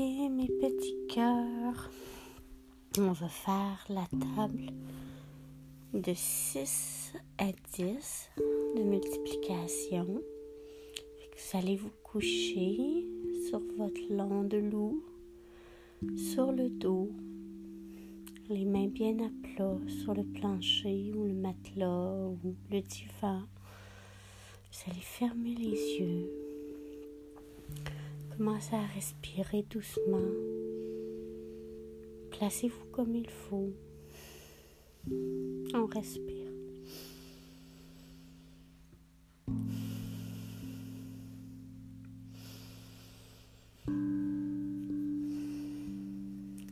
Mes petits cœurs. On va faire la table de 6 à 10 de multiplication. Vous allez vous coucher sur votre long de loup, sur le dos, les mains bien à plat sur le plancher ou le matelas ou le divan. Vous allez fermer les yeux. Commencez à respirer doucement. Placez-vous comme il faut. On respire.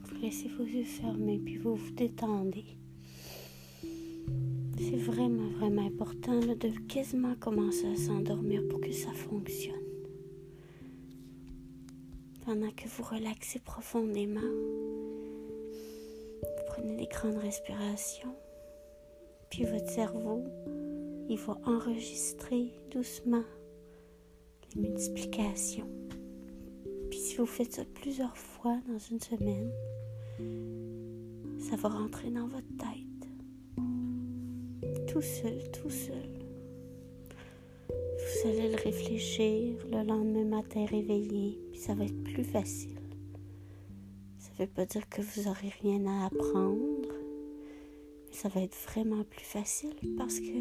Vous laissez vos yeux fermés puis vous vous détendez. C'est vraiment, vraiment important de quasiment commencer à s'endormir pour que ça fonctionne. Pendant que vous relaxez profondément, vous prenez des grandes respirations, puis votre cerveau, il va enregistrer doucement les multiplications. Puis si vous faites ça plusieurs fois dans une semaine, ça va rentrer dans votre tête. Tout seul, tout seul. Vous allez le réfléchir le lendemain matin réveillé, puis ça va être plus facile. Ça ne veut pas dire que vous n'aurez rien à apprendre, mais ça va être vraiment plus facile parce que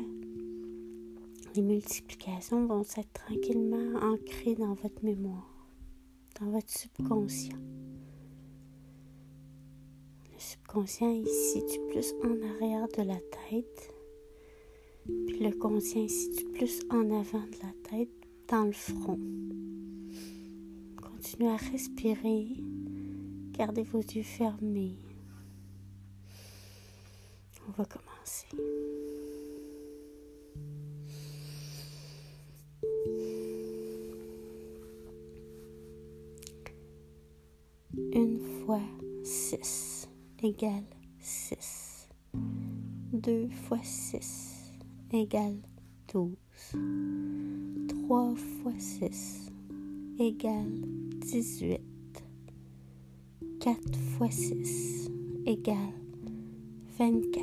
les multiplications vont être tranquillement ancrées dans votre mémoire, dans votre subconscient. Le subconscient il se plus en arrière de la tête puis le conscient situe plus en avant de la tête, dans le front. Continuez à respirer. Gardez vos yeux fermés. On va commencer. Une fois six égale six. Deux fois six égale 12. 3 fois 6 égale 18. 4 fois 6 égale 24.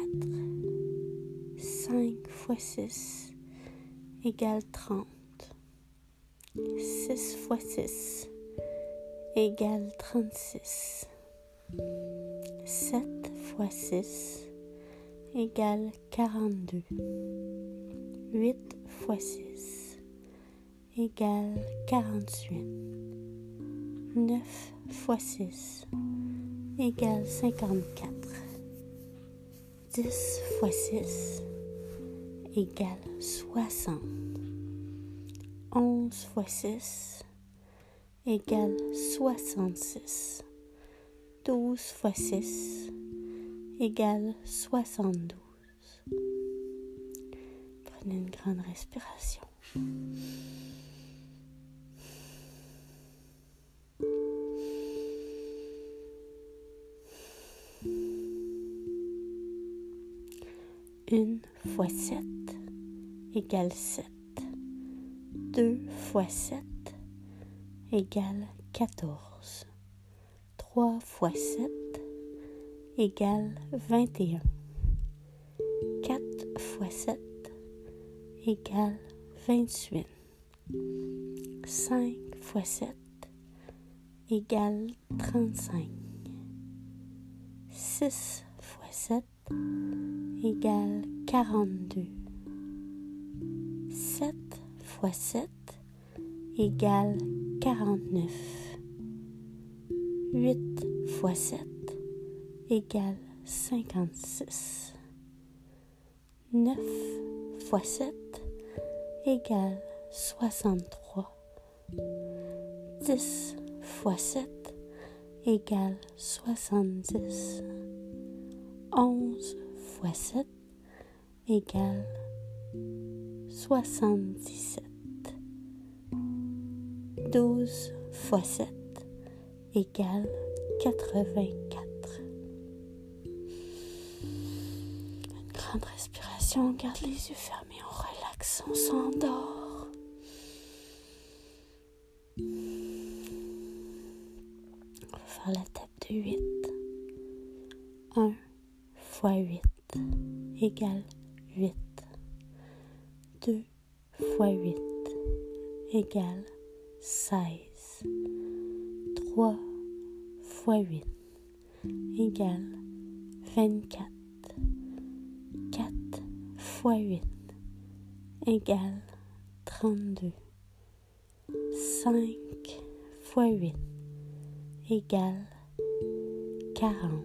5 fois 6 égale 30. 6 fois 6 égale 36. 7 fois 6 égale 42. 8 fois 6 égale 48. 9 fois 6 égale 54. 10 fois 6 égale 60. 11 fois 6 égale 66. 12 fois 6 égale 72. Prenez une grande respiration. Une fois sept égale sept. Deux fois sept égale quatorze. Trois fois sept égale vingt et un. Quatre fois sept égale 28. 5 fois 7 égale 35. 6 fois 7 égale 42. 7 fois 7 égale 49. 8 fois 7 égale 56. 9 fois 7 égale 63. 10 fois 7 égale 70. 11 fois 7 égale 77. 12 fois 7 égale 84. grande respiration, on garde les yeux fermés, on relaxe, on s'endort. On va faire la table de 8. 1 fois 8 égale 8. 2 fois 8 égale 16. 3 fois 8 égale 24. 4 fois 8 égale 32. 5 fois 8 égale 40.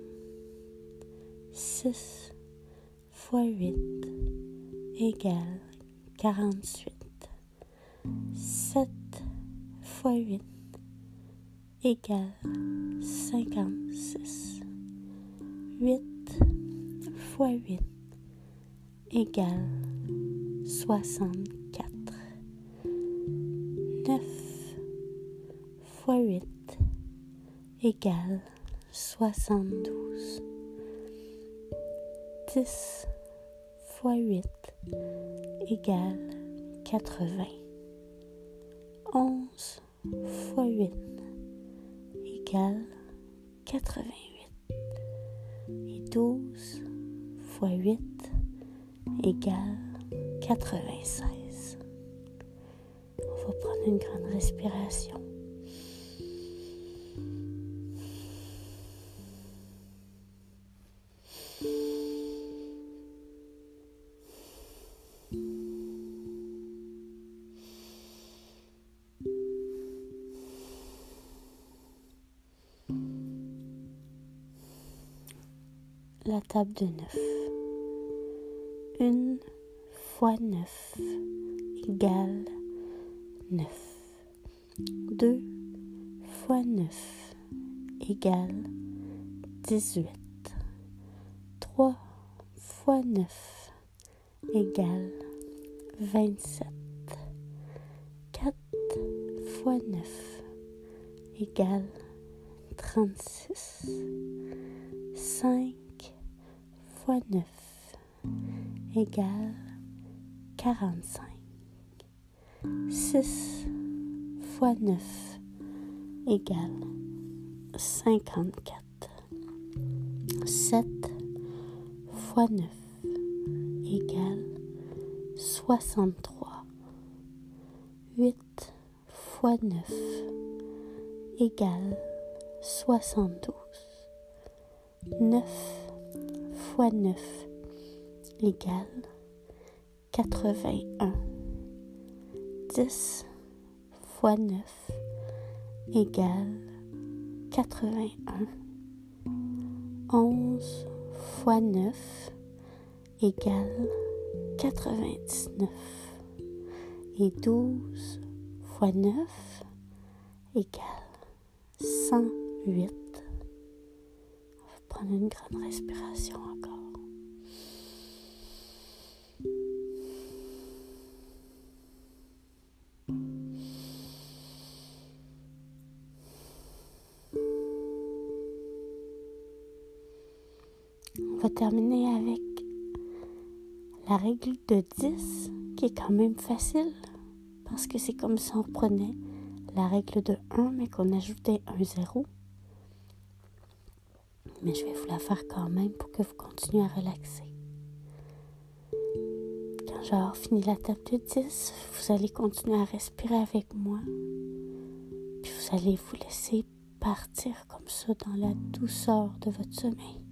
6 fois 8 égale 48. 7 fois 8 égale 56. 8 fois 8 égale 64. 9 fois 8 égale 72. 10 fois 8 égale 80. 11 fois 8 égale 88. Et 12 fois 8 égale 96. On va prendre une grande respiration. la table de 9. 1 fois 9 égale 9. 2 fois 9 égale 18. 3 fois 9 égale 27. 4 fois 9 égale 36. 5 fois 9 égale 45. 6 fois 9 égale 54. 7 fois 9 égale 63. 8 fois 9 égale 72. 9 fois 9 égale 81. 10 fois 9 égale 81. 11 fois 9 égale 99. Et 12 fois 9 égale 108 prendre une grande respiration encore. On va terminer avec la règle de 10 qui est quand même facile parce que c'est comme si on reprenait la règle de 1 mais qu'on ajoutait un 0 mais je vais vous la faire quand même pour que vous continuez à relaxer. Quand j'aurai fini la table de 10, vous allez continuer à respirer avec moi. Puis vous allez vous laisser partir comme ça dans la douceur de votre sommeil.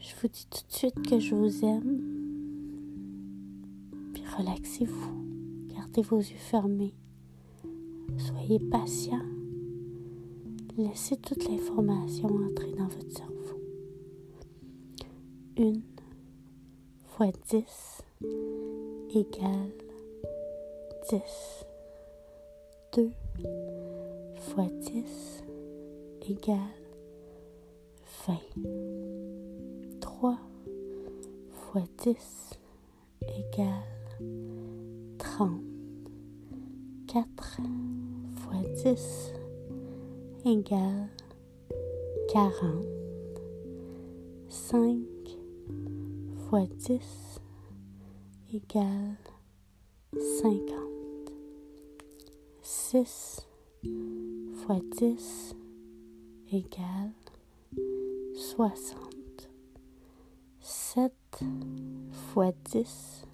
Je vous dis tout de suite que je vous aime. Puis relaxez-vous. Gardez vos yeux fermés. Soyez patient. Laissez toute l'information entrer dans votre cerveau. Une fois 10 égale 10. 2 fois 10 égale 20 fois dix égale trente. Quatre fois dix égale 40. 5 fois 10 égale 50. 6 fois 10 égale 60. 7 fois 10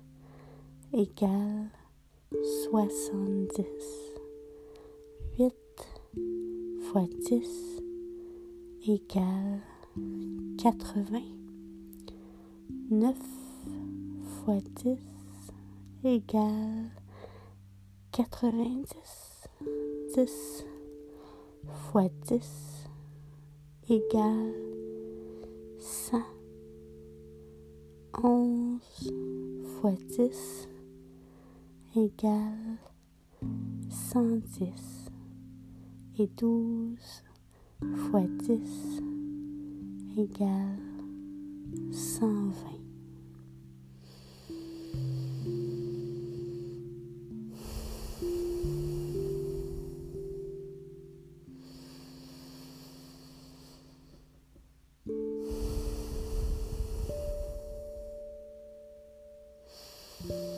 égale 70. 8 fois 10 égale 80. 9 fois 10 égale 90. 10 fois 10 égale 100. 11 fois 10 égale 110 et 12 fois 10 égale 120. you.